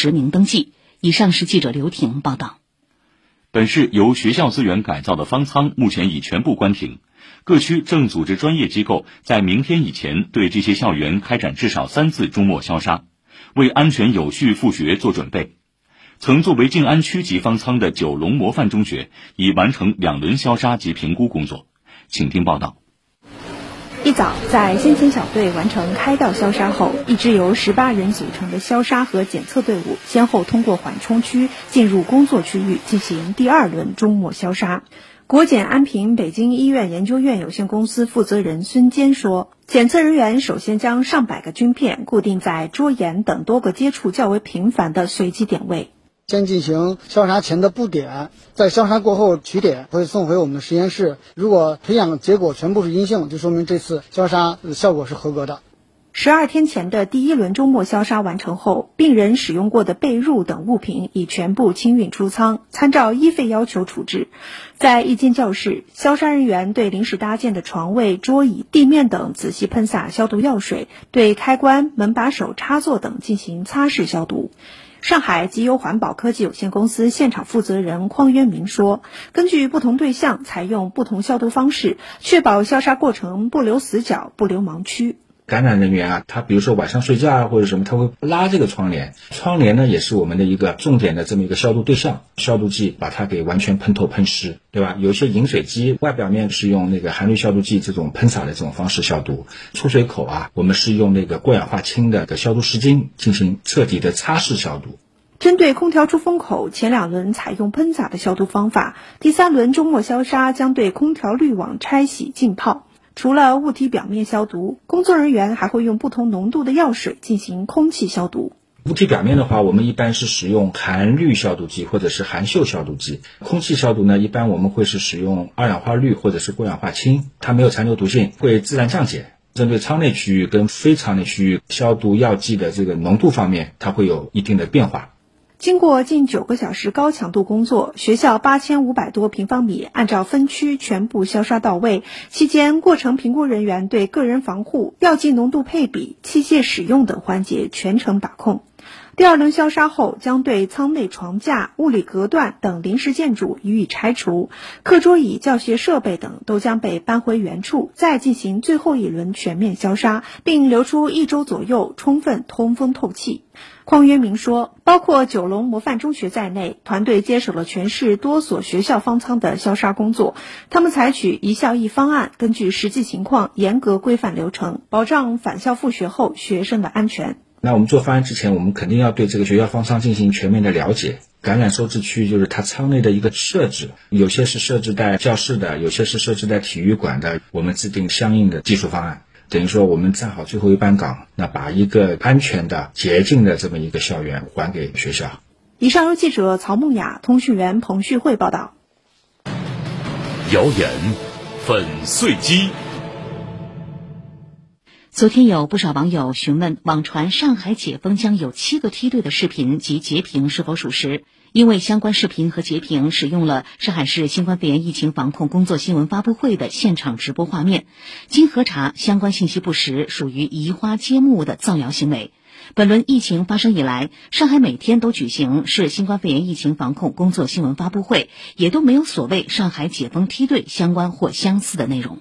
实名登记。以上是记者刘婷报道。本市由学校资源改造的方舱目前已全部关停，各区正组织专业机构在明天以前对这些校园开展至少三次终末消杀，为安全有序复学做准备。曾作为静安区级方舱的九龙模范中学已完成两轮消杀及评估工作，请听报道。一早，在先遣小队完成开道消杀后，一支由十八人组成的消杀和检测队伍先后通过缓冲区进入工作区域进行第二轮终末消杀。国检安平北京医院研究院有限公司负责人孙坚说：“检测人员首先将上百个菌片固定在桌沿等多个接触较为频繁的随机点位。”先进行消杀前的布点，在消杀过后取点，会送回我们的实验室。如果培养结果全部是阴性，就说明这次消杀效果是合格的。十二天前的第一轮周末消杀完成后，病人使用过的被褥等物品已全部清运出舱，参照医费要求处置。在一间教室，消杀人员对临时搭建的床位、桌椅、地面等仔细喷洒消毒药水，对开关、门把手、插座等进行擦拭消毒。上海集优环保科技有限公司现场负责人匡渊明说：“根据不同对象，采用不同消毒方式，确保消杀过程不留死角、不留盲区。”感染人员啊，他比如说晚上睡觉啊或者什么，他会拉这个窗帘，窗帘呢也是我们的一个重点的这么一个消毒对象，消毒剂把它给完全喷透喷湿，对吧？有些饮水机外表面是用那个含氯消毒剂这种喷洒的这种方式消毒，出水口啊，我们是用那个过氧化氢的个消毒湿巾进行彻底的擦拭消毒。针对空调出风口，前两轮采用喷洒的消毒方法，第三轮周末消杀将对空调滤网拆洗浸泡。除了物体表面消毒，工作人员还会用不同浓度的药水进行空气消毒。物体表面的话，我们一般是使用含氯消毒剂或者是含溴消毒剂。空气消毒呢，一般我们会是使用二氧化氯或者是过氧化氢，它没有残留毒性，会自然降解。针对舱内区域跟非舱内区域，消毒药剂的这个浓度方面，它会有一定的变化。经过近九个小时高强度工作，学校八千五百多平方米按照分区全部消杀到位。期间，过程评估人员对个人防护、药剂浓度配比、器械使用等环节全程把控。第二轮消杀后，将对舱内床架、物理隔断等临时建筑予以拆除，课桌椅、教学设备等都将被搬回原处，再进行最后一轮全面消杀，并留出一周左右充分通风透气。匡渊明说，包括九龙模范中学在内，团队接手了全市多所学校方舱的消杀工作。他们采取一校一方案，根据实际情况严格规范流程，保障返校复学后学生的安全。那我们做方案之前，我们肯定要对这个学校方舱进行全面的了解。感染收治区就是它舱内的一个设置，有些是设置在教室的，有些是设置在体育馆的。我们制定相应的技术方案，等于说我们站好最后一班岗，那把一个安全的、洁净的这么一个校园还给学校。以上由记者曹梦雅、通讯员彭旭慧报道。谣言粉碎机。昨天有不少网友询问网传上海解封将有七个梯队的视频及截屏是否属实，因为相关视频和截屏使用了上海市新冠肺炎疫情防控工作新闻发布会的现场直播画面，经核查，相关信息不实，属于移花接木的造谣行为。本轮疫情发生以来，上海每天都举行市新冠肺炎疫情防控工作新闻发布会，也都没有所谓上海解封梯队相关或相似的内容。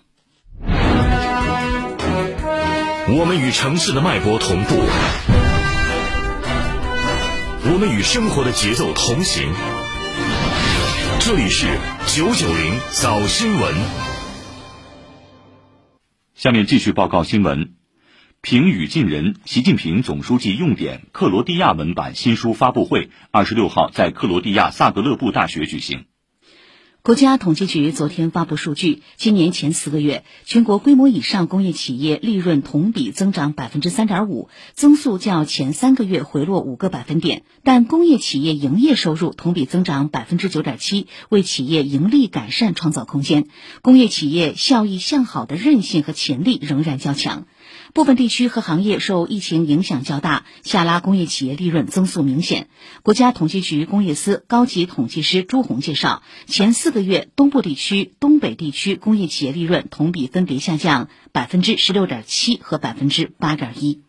我们与城市的脉搏同步，我们与生活的节奏同行。这里是九九零早新闻。下面继续报告新闻。平语近人，习近平总书记用典克罗地亚文版新书发布会二十六号在克罗地亚萨格勒布大学举行。国家统计局昨天发布数据，今年前四个月，全国规模以上工业企业利润同比增长百分之三点五，增速较前三个月回落五个百分点。但工业企业营业收入同比增长百分之九点七，为企业盈利改善创造空间。工业企业效益向好的韧性和潜力仍然较强。部分地区和行业受疫情影响较大，下拉工业企业利润增速明显。国家统计局工业司高级统计师朱红介绍，前四个月东部地区、东北地区工业企业利润同比分别下降百分之十六点七和百分之八点一。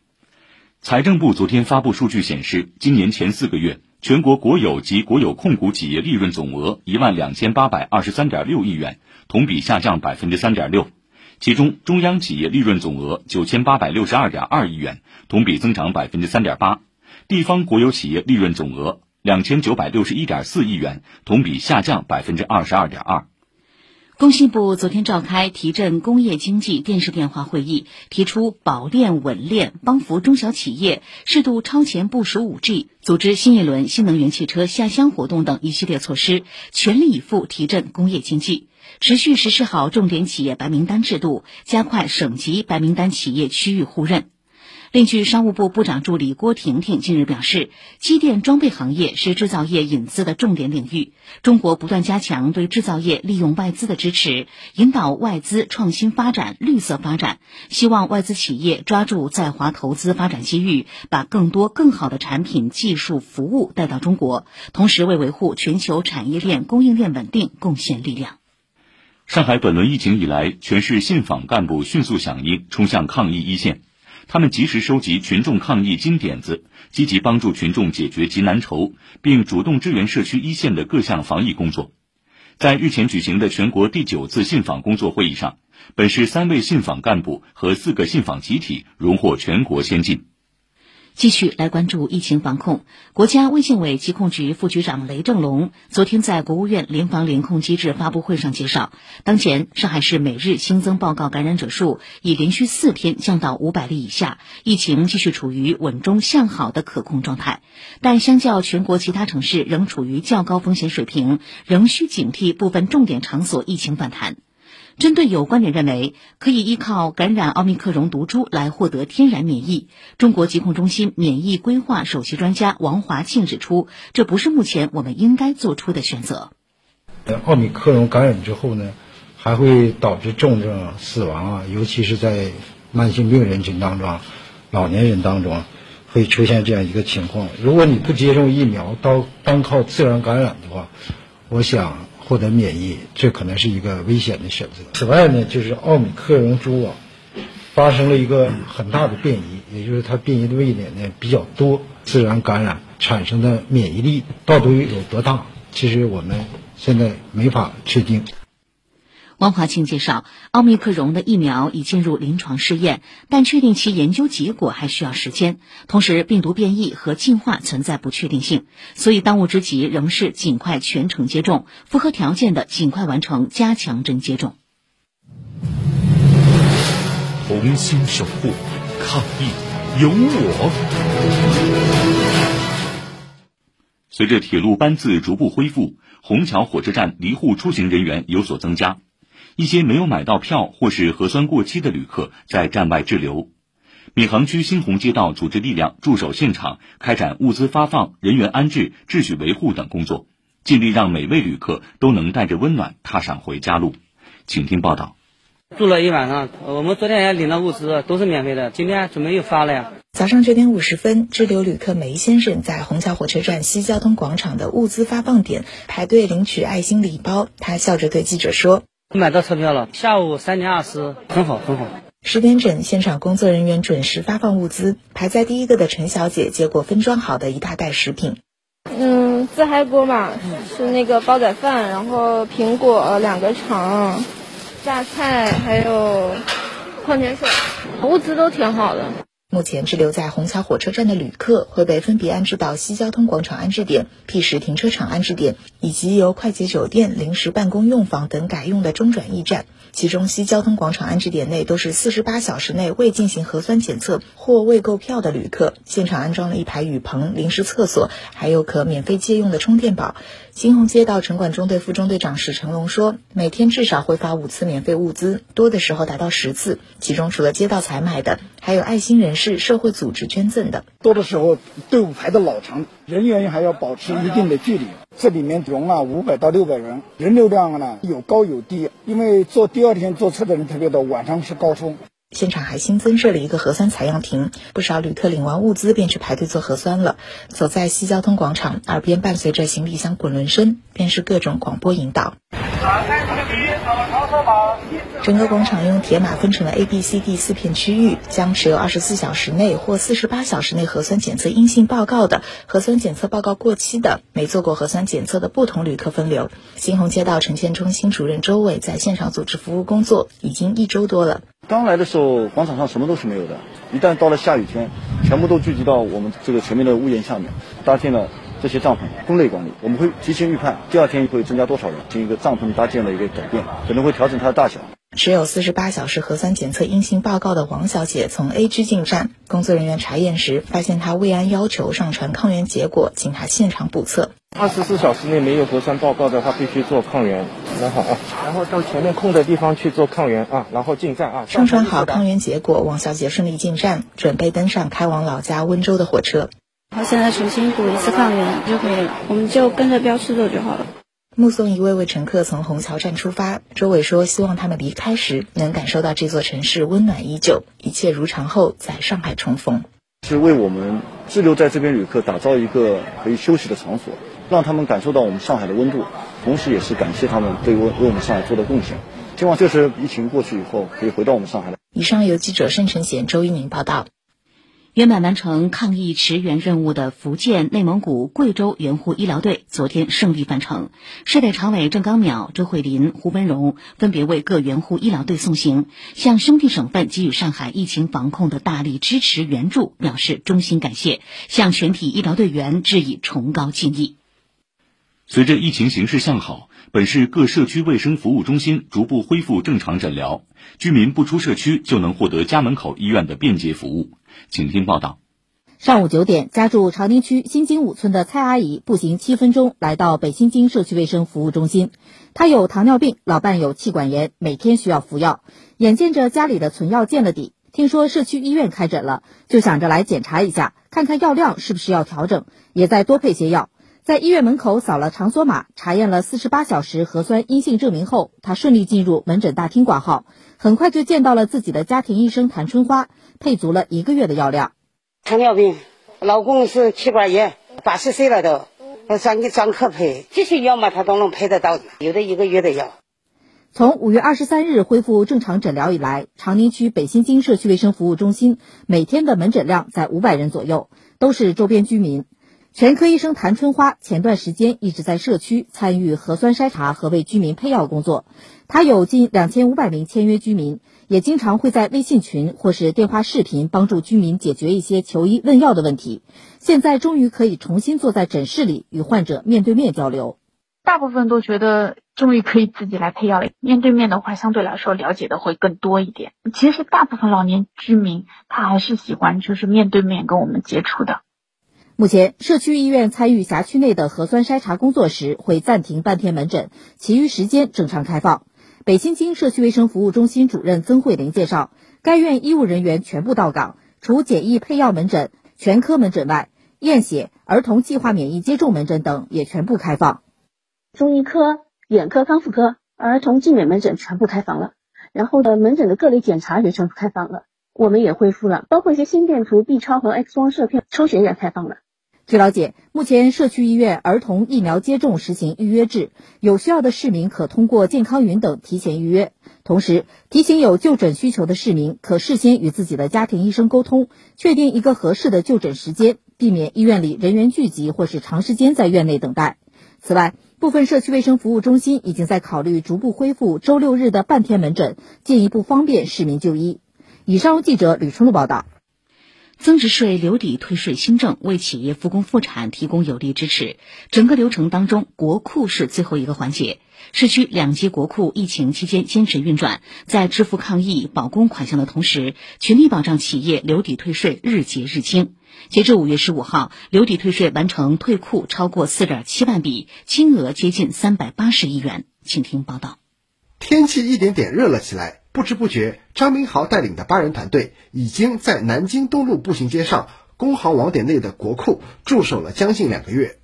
财政部昨天发布数据显示，今年前四个月，全国国有及国有控股企业利润总额一万两千八百二十三点六亿元，同比下降百分之三点六。其中，中央企业利润总额九千八百六十二点二亿元，同比增长百分之三点八；地方国有企业利润总额两千九百六十一点四亿元，同比下降百分之二十二点二。工信部昨天召开提振工业经济电视电话会议，提出保链稳链、帮扶中小企业、适度超前部署五 G、组织新一轮新能源汽车下乡活动等一系列措施，全力以赴提振工业经济，持续实施好重点企业白名单制度，加快省级白名单企业区域互认。另据商务部部长助理郭婷婷近日表示，机电装备行业是制造业引资的重点领域，中国不断加强对制造业利用外资的支持，引导外资创新发展、绿色发展。希望外资企业抓住在华投资发展机遇，把更多更好的产品、技术、服务带到中国，同时为维护全球产业链供应链稳定贡献力量。上海本轮疫情以来，全市信访干部迅速响应，冲向抗疫一线。他们及时收集群众抗疫金点子，积极帮助群众解决急难愁，并主动支援社区一线的各项防疫工作。在日前举行的全国第九次信访工作会议上，本市三位信访干部和四个信访集体荣获全国先进。继续来关注疫情防控。国家卫健委疾控局副局长雷正龙昨天在国务院联防联控机制发布会上介绍，当前上海市每日新增报告感染者数已连续四天降到五百例以下，疫情继续处于稳中向好的可控状态。但相较全国其他城市，仍处于较高风险水平，仍需警惕部分重点场所疫情反弹。针对有观点认为可以依靠感染奥密克戎毒株来获得天然免疫，中国疾控中心免疫规划首席专家王华庆指出，这不是目前我们应该做出的选择。奥密克戎感染之后呢，还会导致重症死亡啊，尤其是在慢性病人群当中、老年人当中会出现这样一个情况。如果你不接种疫苗，单单靠自然感染的话，我想。获得免疫，这可能是一个危险的选择。此外呢，就是奥密克戎株啊，发生了一个很大的变异，也就是它变异的位点呢比较多，自然感染产生的免疫力到底有多大？其实我们现在没法确定。汪华庆介绍，奥密克戎的疫苗已进入临床试验，但确定其研究结果还需要时间。同时，病毒变异和进化存在不确定性，所以当务之急仍是尽快全程接种，符合条件的尽快完成加强针接种。同心守护，抗疫有我。随着铁路班次逐步恢复，虹桥火车站离沪出行人员有所增加。一些没有买到票或是核酸过期的旅客在站外滞留，闵行区新鸿街道组织力量驻守现场，开展物资发放、人员安置、秩序维护等工作，尽力让每位旅客都能带着温暖踏上回家路。请听报道。住了一晚上，我们昨天也领了物资，都是免费的。今天准备又发了呀。早上九点五十分，滞留旅客梅先生在虹桥火车站西交通广场的物资发放点排队领取爱心礼包，他笑着对记者说。买到车票了，下午三点二十，很好，很好。十点整，现场工作人员准时发放物资。排在第一个的陈小姐接过分装好的一大袋食品。嗯，自嗨锅嘛，是那个煲仔饭，然后苹果两个肠，榨菜，还有矿泉水，物资都挺好的。目前滞留在虹桥火车站的旅客会被分别安置到西交通广场安置点、P 十停车场安置点，以及由快捷酒店临时办公用房等改用的中转驿站。其中，西交通广场安置点内都是四十八小时内未进行核酸检测或未购票的旅客。现场安装了一排雨棚、临时厕所，还有可免费借用的充电宝。新鸿街道城管中队副中队长史成龙说：“每天至少会发五次免费物资，多的时候达到十次。其中除了街道采买的，还有爱心人士、社会组织捐赠的。多的时候队伍排得老长，人员还要保持一定的距离。这里面容啊五百到六百人，人流量呢有高有低，因为坐第二天坐车的人特别多，晚上是高峰。”现场还新增设了一个核酸采样亭，不少旅客领完物资便去排队做核酸了。走在西交通广场，耳边伴随着行李箱滚轮声，便是各种广播引导。整个广场用铁马分成了 A、B、C、D 四片区域，将持有二十四小时内或四十八小时内核酸检测阴性报告的、核酸检测报告过期的、没做过核酸检测的不同旅客分流。新鸿街道城建中心主任周伟在现场组织服务工作已经一周多了。刚来的时候，广场上什么都是没有的，一旦到了下雨天，全部都聚集到我们这个前面的屋檐下面，搭建了。这些帐篷分类管理，我们会提前预判第二天会增加多少人，进行一个帐篷搭建的一个改变，可能会调整它的大小。持有四十八小时核酸检测阴性报告的王小姐从 A 区进站，工作人员查验时发现她未按要求上传抗原结果，请她现场补测。二十四小时内没有核酸报告的话，必须做抗原。然后啊，然后到前面空的地方去做抗原啊，然后进站啊。上传好抗原结果，王小姐顺利进站，准备登上开往老家温州的火车。我现在重新补一次抗原就可以了，我们就跟着标识走就好了。目送一位位乘客从虹桥站出发，周伟说：“希望他们离开时能感受到这座城市温暖依旧，一切如常后在上海重逢。”是为我们滞留在这边旅客打造一个可以休息的场所，让他们感受到我们上海的温度，同时也是感谢他们对为为我们上海做的贡献。希望这次疫情过去以后，可以回到我们上海来。以上由记者盛晨贤、周一鸣报道。圆满完成抗疫驰援任务的福建、内蒙古、贵州援沪医疗队昨天胜利返程。市委常委郑刚淼、周慧林、胡文荣分别为各援沪医疗队送行，向兄弟省份给予上海疫情防控的大力支持援助表示衷心感谢，向全体医疗队员致以崇高敬意。随着疫情形势向好，本市各社区卫生服务中心逐步恢复正常诊疗，居民不出社区就能获得家门口医院的便捷服务。请听报道。上午九点，家住长宁区新津五村的蔡阿姨步行七分钟来到北新津社区卫生服务中心。她有糖尿病，老伴有气管炎，每天需要服药。眼见着家里的存药见了底，听说社区医院开诊了，就想着来检查一下，看看药量是不是要调整，也再多配些药。在医院门口扫了场所码，查验了四十八小时核酸阴性证明后，她顺利进入门诊大厅挂号，很快就见到了自己的家庭医生谭春花。配足了一个月的药量。糖尿病，老公是气管炎，八十岁了都，专给专科配，这些药嘛他都能配得到，有的一个月的药。从五月二十三日恢复正常诊疗以来，长宁区北新泾社区卫生服务中心每天的门诊量在五百人左右，都是周边居民。全科医生谭春花前段时间一直在社区参与核酸筛查和为居民配药工作，他有近两千五百名签约居民，也经常会在微信群或是电话视频帮助居民解决一些求医问药的问题。现在终于可以重新坐在诊室里与患者面对面交流。大部分都觉得终于可以自己来配药了，面对面的话相对来说了解的会更多一点。其实大部分老年居民他还是喜欢就是面对面跟我们接触的。目前，社区医院参与辖区内的核酸筛查工作时，会暂停半天门诊，其余时间正常开放。北新泾社区卫生服务中心主任曾慧玲介绍，该院医务人员全部到岗，除简易配药门诊、全科门诊外，验血、儿童计划免疫接种门诊等也全部开放。中医科、眼科、康复科、儿童健美门诊全部开放了，然后的门诊的各类检查也全部开放了，我们也恢复了，包括一些心电图、B 超和 X 光射片抽血也开放了。据了解，目前社区医院儿童疫苗接种实行预约制，有需要的市民可通过健康云等提前预约。同时，提醒有就诊需求的市民可事先与自己的家庭医生沟通，确定一个合适的就诊时间，避免医院里人员聚集或是长时间在院内等待。此外，部分社区卫生服务中心已经在考虑逐步恢复周六日的半天门诊，进一步方便市民就医。以上记者吕春露报道。增值税留抵退税新政为企业复工复产提供有力支持。整个流程当中，国库是最后一个环节。市区两级国库疫情期间坚持运转，在支付抗疫保供款项的同时，全力保障企业留抵退税日结日清。截至五月十五号，留抵退税完成退库超过四点七万笔，金额接近三百八十亿元。请听报道。天气一点点热了起来。不知不觉，张明豪带领的八人团队已经在南京东路步行街上工行网点内的国库驻守了将近两个月。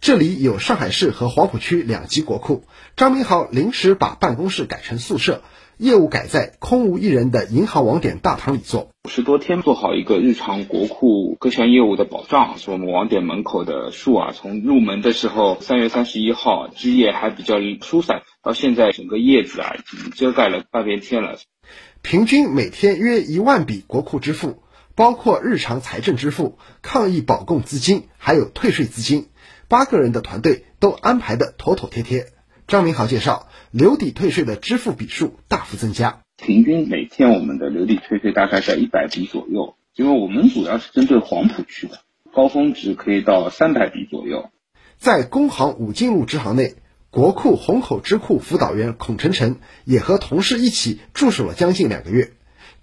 这里有上海市和黄浦区两级国库，张明豪临时把办公室改成宿舍，业务改在空无一人的银行网点大堂里做。十多天做好一个日常国库各项业务的保障，是我们网点门口的树啊，从入门的时候三月三十一号枝叶还比较疏散，到现在整个叶子啊已经遮盖了半边天了。平均每天约一万笔国库支付，包括日常财政支付、抗疫保供资金，还有退税资金。八个人的团队都安排的妥妥帖帖。张明豪介绍，留抵退税的支付笔数大幅增加，平均每天我们的留抵退税大概在一百笔左右，因为我们主要是针对黄浦区的，高峰值可以到三百笔左右。在工行武进路支行内。国库虹口支库辅导员孔晨晨也和同事一起驻守了将近两个月。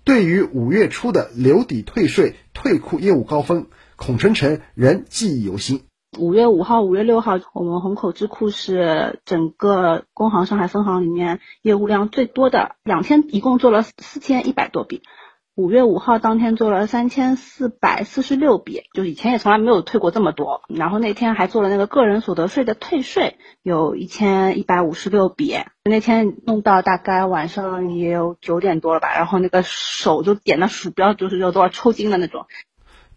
对于五月初的留抵退税退库业务高峰，孔晨晨仍记忆犹新。五月五号、五月六号，我们虹口支库是整个工行上海分行里面业务量最多的，两天一共做了四千一百多笔。五月五号当天做了三千四百四十六笔，就以前也从来没有退过这么多。然后那天还做了那个个人所得税的退税，有一千一百五十六笔。那天弄到大概晚上也有九点多了吧，然后那个手就点的鼠标就是有多少抽筋的那种。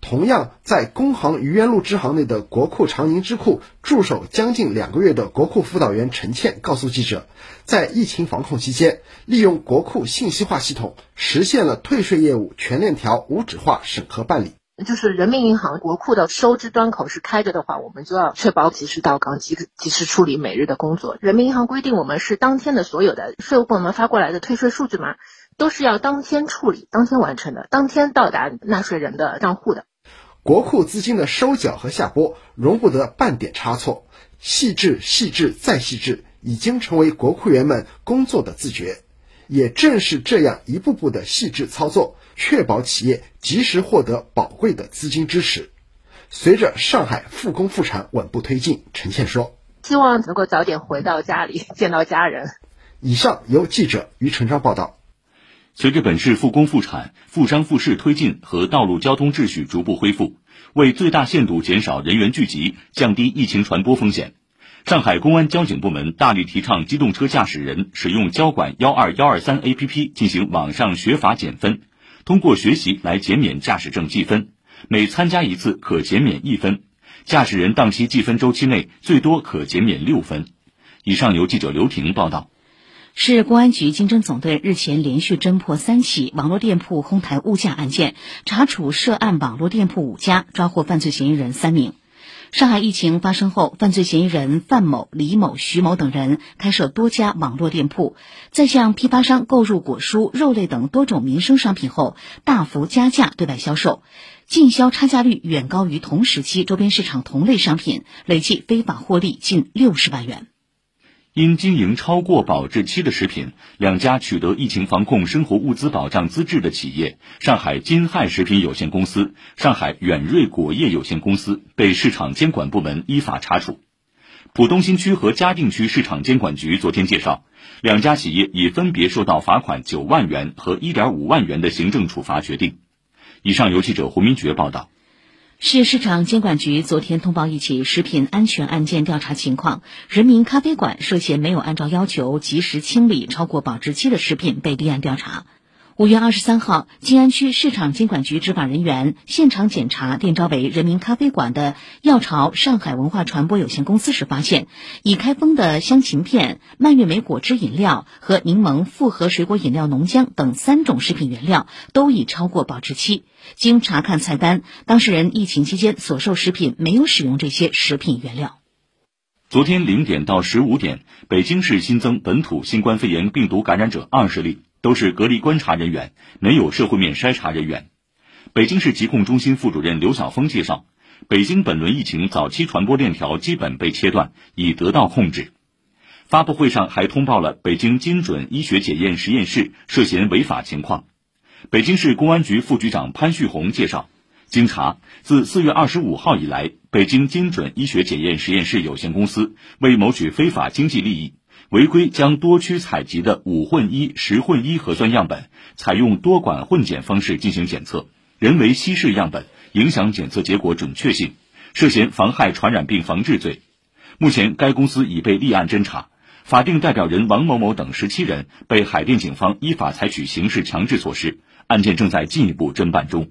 同样在工行愚园路支行内的国库长宁支库驻守将近两个月的国库辅导员陈倩告诉记者，在疫情防控期间，利用国库信息化系统实现了退税业务全链条无纸化审核办理。就是人民银行国库的收支端口是开着的话，我们就要确保及时到岗、及及时处理每日的工作。人民银行规定，我们是当天的所有的税务部门发过来的退税数据码，都是要当天处理、当天完成的，当天到达纳税人的账户的。国库资金的收缴和下拨容不得半点差错，细致、细致再细致，已经成为国库员们工作的自觉。也正是这样一步步的细致操作，确保企业及时获得宝贵的资金支持。随着上海复工复产稳步推进，陈倩说：“希望能够早点回到家里，见到家人。”以上由记者于成章报道。随着本市复工复产、复商复市推进和道路交通秩序逐步恢复，为最大限度减少人员聚集、降低疫情传播风险，上海公安交警部门大力提倡机动车驾驶人使用交管幺二幺二三 APP 进行网上学法减分，通过学习来减免驾驶证记分，每参加一次可减免一分，驾驶人当期记分周期内最多可减免六分。以上由记者刘婷报道。市公安局经侦总队日前连续侦破三起网络店铺哄抬物价案件，查处涉案网络店铺五家，抓获犯罪嫌疑人三名。上海疫情发生后，犯罪嫌疑人范某、李某、徐某等人开设多家网络店铺，在向批发商购入果蔬、肉类等多种民生商品后，大幅加价对外销售，进销差价率远高于同时期周边市场同类商品，累计非法获利近六十万元。因经营超过保质期的食品，两家取得疫情防控生活物资保障资质的企业——上海金汉食品有限公司、上海远瑞果业有限公司，被市场监管部门依法查处。浦东新区和嘉定区市场监管局昨天介绍，两家企业已分别受到罚款九万元和一点五万元的行政处罚决定。以上由记者胡明珏报道。市市场监管局昨天通报一起食品安全案件调查情况，人民咖啡馆涉嫌没有按照要求及时清理超过保质期的食品被立案调查。五月二十三号，静安区市场监管局执法人员现场检查店招为人民咖啡馆的药巢上海文化传播有限公司时，发现已开封的香芹片、蔓越莓果汁饮料和柠檬复合水果饮料浓浆等三种食品原料都已超过保质期。经查看菜单，当事人疫情期间所售食品没有使用这些食品原料。昨天零点到十五点，北京市新增本土新冠肺炎病毒感染者二十例。都是隔离观察人员，没有社会面筛查人员。北京市疾控中心副主任刘晓峰介绍，北京本轮疫情早期传播链条基本被切断，已得到控制。发布会上还通报了北京精准医学检验实验室涉嫌违法情况。北京市公安局副局长潘旭红介绍，经查，自四月二十五号以来，北京精准医学检验实验室有限公司为谋取非法经济利益。违规将多区采集的五混一、十混一核酸样本，采用多管混检方式进行检测，人为稀释样本，影响检测结果准确性，涉嫌妨害传染病防治罪。目前该公司已被立案侦查，法定代表人王某某等十七人被海淀警方依法采取刑事强制措施，案件正在进一步侦办中。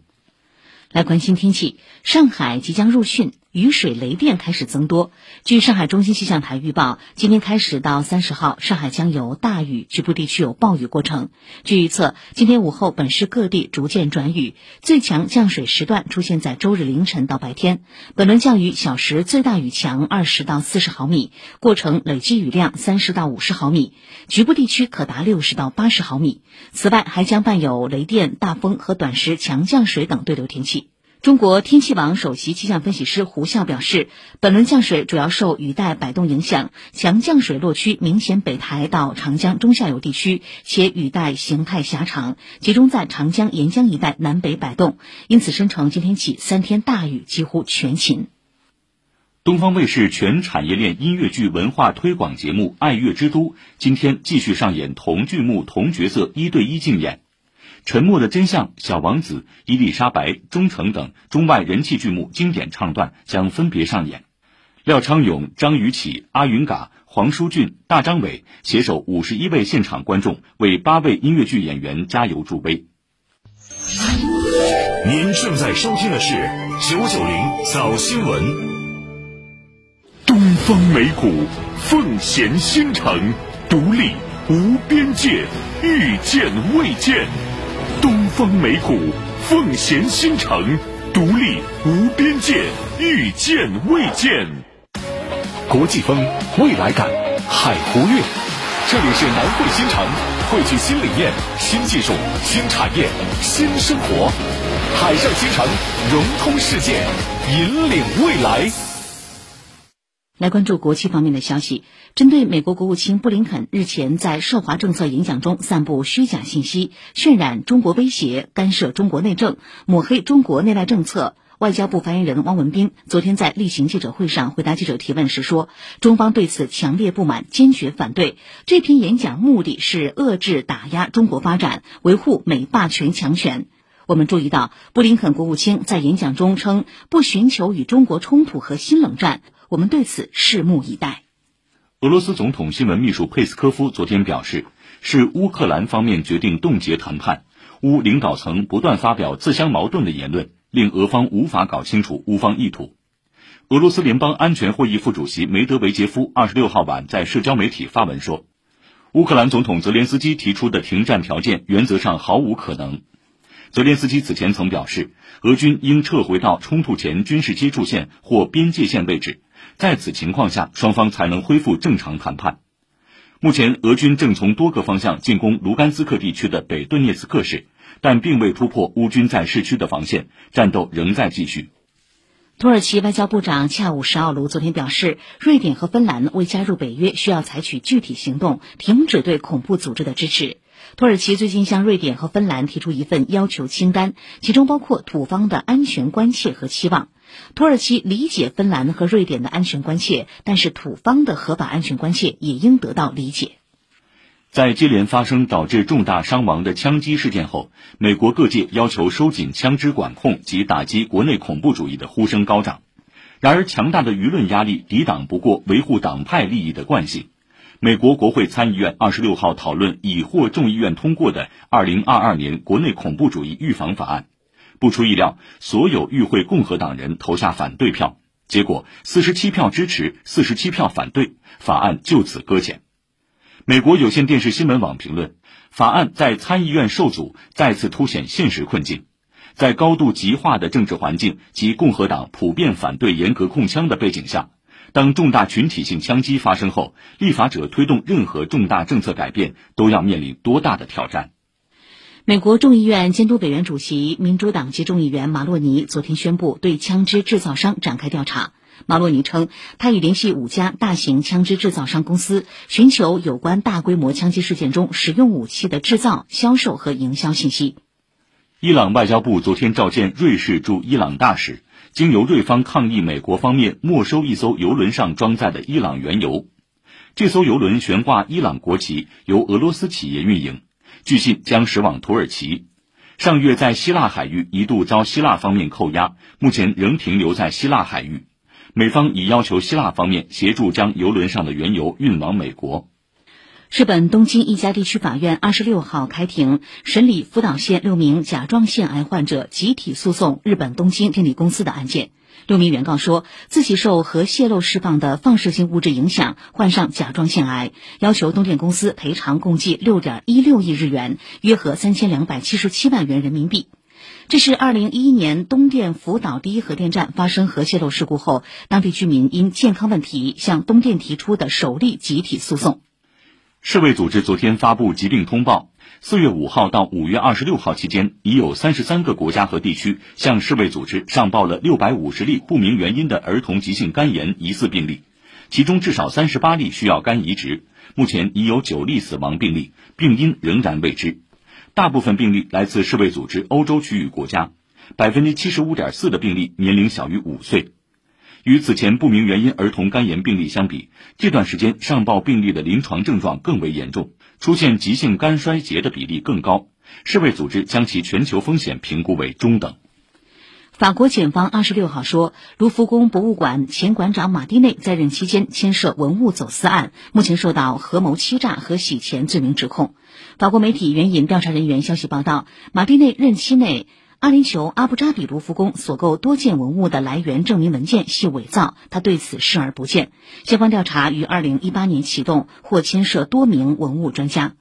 来关心天气，上海即将入汛。雨水雷电开始增多。据上海中心气象台预报，今天开始到三十号，上海将有大雨，局部地区有暴雨过程。据预测，今天午后本市各地逐渐转雨，最强降水时段出现在周日凌晨到白天。本轮降雨小时最大雨强二十到四十毫米，过程累计雨量三十到五十毫米，局部地区可达六十到八十毫米。此外，还将伴有雷电、大风和短时强降水等对流天气。中国天气网首席气象分析师胡笑表示，本轮降水主要受雨带摆动影响，强降水落区明显北抬到长江中下游地区，且雨带形态狭长，集中在长江沿江一带南北摆动，因此申城今天起三天大雨几乎全勤。东方卫视全产业链音乐剧文化推广节目《爱乐之都》今天继续上演同剧目同角色一对一竞演。沉默的真相、小王子、伊丽莎白、忠诚等中外人气剧目经典唱段将分别上演。廖昌永、张雨绮、阿云嘎、黄舒骏、大张伟携手五十一位现场观众，为八位音乐剧演员加油助威。您正在收听的是九九零早新闻。东方美谷，奉贤新城，独立无边界，遇见未见。东方美谷，奉贤新城，独立无边界，遇见未见。国际风，未来感，海湖悦。这里是南汇新城，汇聚新理念、新技术、新产业、新生活。海上新城，融通世界，引领未来。来关注国际方面的消息。针对美国国务卿布林肯日前在涉华政策演讲中散布虚假信息、渲染中国威胁、干涉中国内政、抹黑中国内外政策，外交部发言人汪文斌昨天在例行记者会上回答记者提问时说：“中方对此强烈不满，坚决反对。这篇演讲目的是遏制打压中国发展，维护美霸权强权。”我们注意到，布林肯国务卿在演讲中称不寻求与中国冲突和新冷战。我们对此拭目以待。俄罗斯总统新闻秘书佩斯科夫昨天表示，是乌克兰方面决定冻结谈判。乌领导层不断发表自相矛盾的言论，令俄方无法搞清楚乌方意图。俄罗斯联邦安全会议副主席梅德韦杰夫二十六号晚在社交媒体发文说，乌克兰总统泽连斯基提出的停战条件原则上毫无可能。泽连斯基此前曾表示，俄军应撤回到冲突前军事接触线或边界线位置。在此情况下，双方才能恢复正常谈判。目前，俄军正从多个方向进攻卢甘斯克地区的北顿涅茨克市，但并未突破乌军在市区的防线，战斗仍在继续。土耳其外交部长恰武什奥卢昨天表示，瑞典和芬兰为加入北约需要采取具体行动，停止对恐怖组织的支持。土耳其最近向瑞典和芬兰提出一份要求清单，其中包括土方的安全关切和期望。土耳其理解芬兰和瑞典的安全关切，但是土方的合法安全关切也应得到理解。在接连发生导致重大伤亡的枪击事件后，美国各界要求收紧枪支管控及打击国内恐怖主义的呼声高涨。然而，强大的舆论压力抵挡不过维护党派利益的惯性。美国国会参议院二十六号讨论已获众议院通过的二零二二年国内恐怖主义预防法案。不出意料，所有与会共和党人投下反对票，结果四十七票支持，四十七票反对，法案就此搁浅。美国有线电视新闻网评论，法案在参议院受阻，再次凸显现实困境。在高度极化的政治环境及共和党普遍反对严格控枪的背景下，当重大群体性枪击发生后，立法者推动任何重大政策改变都要面临多大的挑战？美国众议院监督委员主席、民主党籍众议员马洛尼昨天宣布对枪支制造商展开调查。马洛尼称，他已联系五家大型枪支制造商公司，寻求有关大规模枪击事件中使用武器的制造、销售和营销信息。伊朗外交部昨天召见瑞士驻伊朗大使，经由瑞方抗议美国方面没收一艘油轮上装载的伊朗原油。这艘油轮悬挂伊朗国旗，由俄罗斯企业运营。据信将驶往土耳其。上月在希腊海域一度遭希腊方面扣押，目前仍停留在希腊海域。美方已要求希腊方面协助将油轮上的原油运往美国。日本东京一家地区法院二十六号开庭审理福岛县六名甲状腺癌患者集体诉讼日本东京电力公司的案件。六名原告说自己受核泄漏释放的放射性物质影响，患上甲状腺癌，要求东电公司赔偿共计六点一六亿日元，约合三千两百七十七万元人民币。这是二零一一年东电福岛第一核电站发生核泄漏事故后，当地居民因健康问题向东电提出的首例集体诉讼。世卫组织昨天发布疾病通报，四月五号到五月二十六号期间，已有三十三个国家和地区向世卫组织上报了六百五十例不明原因的儿童急性肝炎疑似病例，其中至少三十八例需要肝移植。目前已有九例死亡病例，病因仍然未知。大部分病例来自世卫组织欧洲区域国家，百分之七十五点四的病例年龄小于五岁。与此前不明原因儿童肝炎病例相比，这段时间上报病例的临床症状更为严重，出现急性肝衰竭的比例更高。世卫组织将其全球风险评估为中等。法国检方二十六号说，卢浮宫博物馆前馆长马蒂内在任期间牵涉文物走私案，目前受到合谋欺诈和洗钱罪名指控。法国媒体援引调查人员消息报道，马蒂内任期内。阿联酋阿布扎比卢浮宫所购多件文物的来源证明文件系伪造，他对此视而不见。相关调查于二零一八年启动，或牵涉多名文物专家。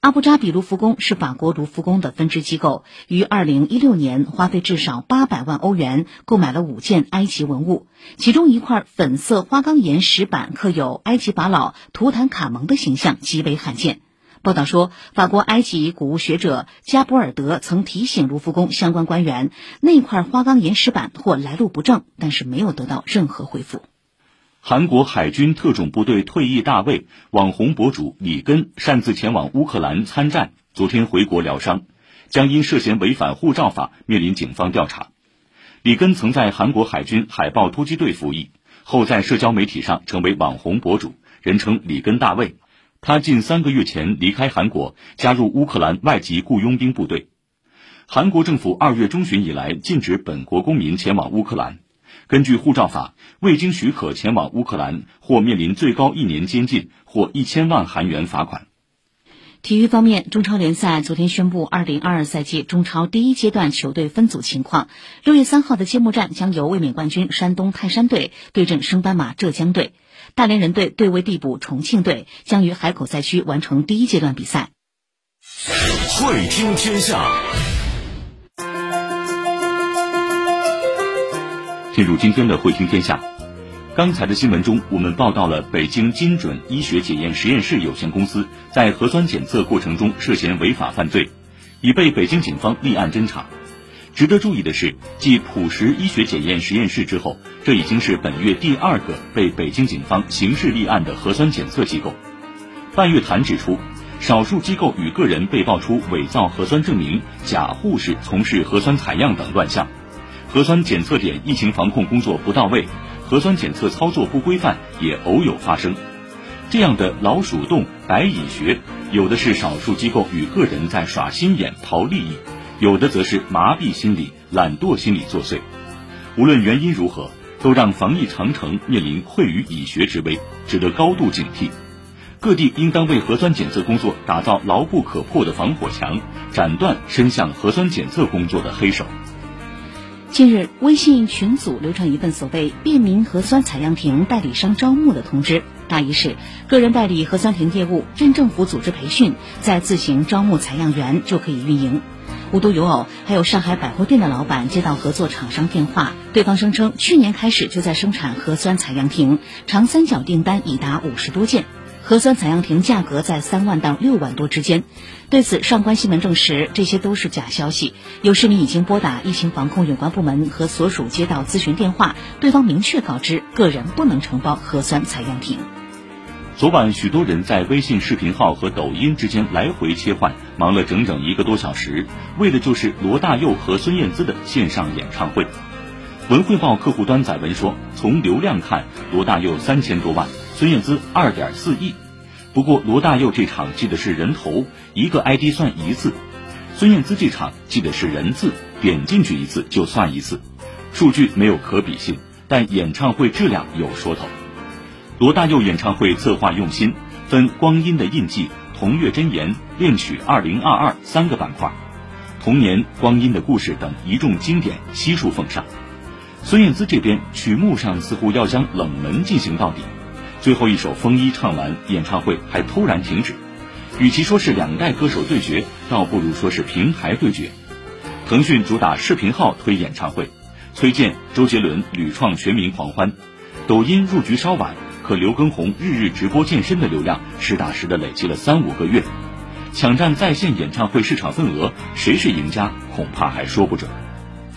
阿布扎比卢浮宫是法国卢浮宫的分支机构，于二零一六年花费至少八百万欧元购买了五件埃及文物，其中一块粉色花岗岩石板刻有埃及法老图坦卡蒙的形象，极为罕见。报道说，法国埃及古物学者加博尔德曾提醒卢浮宫相关官员，那块花岗岩石板或来路不正，但是没有得到任何回复。韩国海军特种部队退役大尉、网红博主李根擅自前往乌克兰参战，昨天回国疗伤，将因涉嫌违反护照法面临警方调查。李根曾在韩国海军海豹突击队服役，后在社交媒体上成为网红博主，人称“李根大尉”。他近三个月前离开韩国，加入乌克兰外籍雇佣兵部队。韩国政府二月中旬以来禁止本国公民前往乌克兰。根据护照法，未经许可前往乌克兰或面临最高一年监禁或一千万韩元罚款。体育方面，中超联赛昨天宣布二零二二赛季中超第一阶段球队分组情况。六月三号的揭幕战将由卫冕冠军山东泰山队对阵升班马浙江队。大连人队对位递补重庆队，将于海口赛区完成第一阶段比赛。会听天下，进入今天的会听天下。刚才的新闻中，我们报道了北京精准医学检验实验室有限公司在核酸检测过程中涉嫌违法犯罪，已被北京警方立案侦查。值得注意的是，继普实医学检验实验室之后，这已经是本月第二个被北京警方刑事立案的核酸检测机构。半月谈指出，少数机构与个人被曝出伪造核酸证明、假护士从事核酸采样等乱象，核酸检测点疫情防控工作不到位，核酸检测操作不规范也偶有发生。这样的老鼠洞、白蚁穴，有的是少数机构与个人在耍心眼、淘利益。有的则是麻痹心理、懒惰心理作祟。无论原因如何，都让防疫长城面临溃于蚁穴之危，值得高度警惕。各地应当为核酸检测工作打造牢不可破的防火墙，斩断伸向核酸检测工作的黑手。近日，微信群组流传一份所谓“便民核酸采样亭代理商招募”的通知，大意是个人代理核酸亭业务，镇政府组织培训，再自行招募采样员就可以运营。无独有偶，还有上海百货店的老板接到合作厂商电话，对方声称去年开始就在生产核酸采样亭，长三角订单已达五十多件，核酸采样亭价格在三万到六万多之间。对此，上官新闻证实这些都是假消息。有市民已经拨打疫情防控有关部门和所属街道咨询电话，对方明确告知个人不能承包核酸采样亭。昨晚，许多人在微信视频号和抖音之间来回切换，忙了整整一个多小时，为的就是罗大佑和孙燕姿的线上演唱会。文汇报客户端载文说，从流量看，罗大佑三千多万，孙燕姿二点四亿。不过，罗大佑这场记的是人头，一个 ID 算一次；孙燕姿这场记的是人字，点进去一次就算一次。数据没有可比性，但演唱会质量有说头。罗大佑演唱会策划用心，分光阴的印记、同月真言、恋曲二零二二三个板块，童年、光阴的故事等一众经典悉数奉上。孙燕姿这边曲目上似乎要将冷门进行到底，最后一首《风衣》唱完，演唱会还突然停止。与其说是两代歌手对决，倒不如说是平台对决。腾讯主打视频号推演唱会，崔健、周杰伦屡创全民狂欢。抖音入局稍晚，可刘畊宏日日直播健身的流量，实打实的累积了三五个月。抢占在线演唱会市场份额，谁是赢家，恐怕还说不准。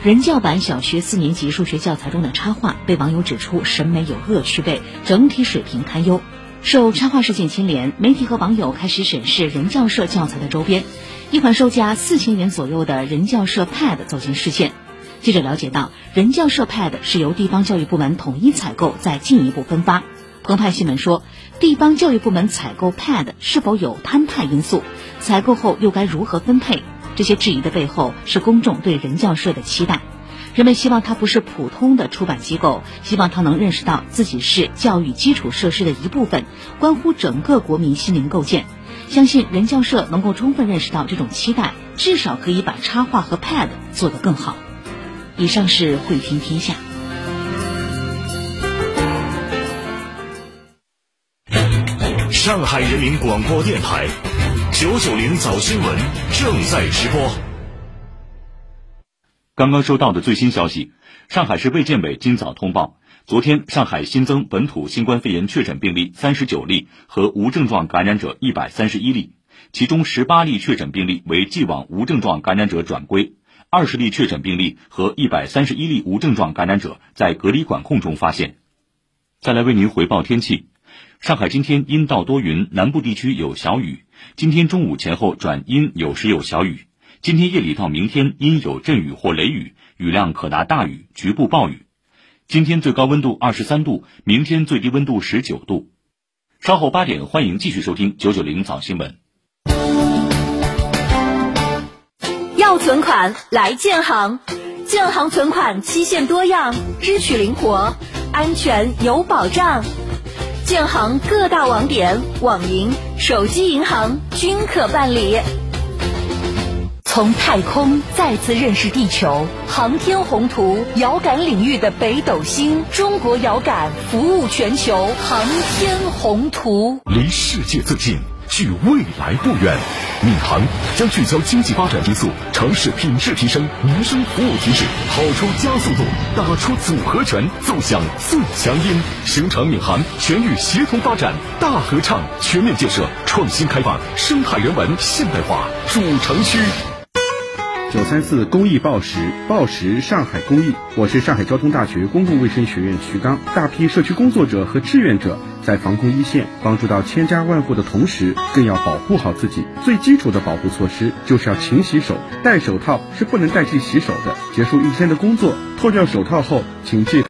人教版小学四年级数学教材中的插画被网友指出审美有恶趣味，整体水平堪忧。受插画事件牵连，媒体和网友开始审视人教社教材的周边。一款售价四千元左右的人教社 Pad 走进视线。记者了解到，人教社 Pad 是由地方教育部门统一采购，再进一步分发。澎湃新闻说，地方教育部门采购 Pad 是否有摊派因素？采购后又该如何分配？这些质疑的背后是公众对人教社的期待，人们希望它不是普通的出版机构，希望它能认识到自己是教育基础设施的一部分，关乎整个国民心灵构建。相信人教社能够充分认识到这种期待，至少可以把插画和 Pad 做得更好。以上是汇听天下。上海人民广播电台。九九零早新闻正在直播。刚刚收到的最新消息，上海市卫健委今早通报，昨天上海新增本土新冠肺炎确诊病例三十九例和无症状感染者一百三十一例，其中十八例确诊病例为既往无症状感染者转归，二十例确诊病例和一百三十一例无症状感染者在隔离管控中发现。再来为您回报天气。上海今天阴到多云，南部地区有小雨。今天中午前后转阴，有时有小雨。今天夜里到明天阴有阵雨或雷雨，雨量可达大雨，局部暴雨。今天最高温度二十三度，明天最低温度十九度。稍后八点，欢迎继续收听九九零早新闻。要存款来建行，建行存款期限多样，支取灵活，安全有保障。建行各大网点、网银、手机银行均可办理。从太空再次认识地球，航天宏图，遥感领域的北斗星，中国遥感服务全球，航天宏图，离世界最近。距未来不远，闵行将聚焦经济发展提速，城市品质提升，民生服务提质，跑出加速度，打出组合拳，奏响最强音，形成闵行全域协同发展大合唱，全面建设创新开放生态人文现代化主城区。九三四公益报时，报时上海公益。我是上海交通大学公共卫生学院徐刚。大批社区工作者和志愿者在防控一线，帮助到千家万户的同时，更要保护好自己。最基础的保护措施就是要勤洗手，戴手套是不能代替洗手的。结束一天的工作，脱掉手套后，请记。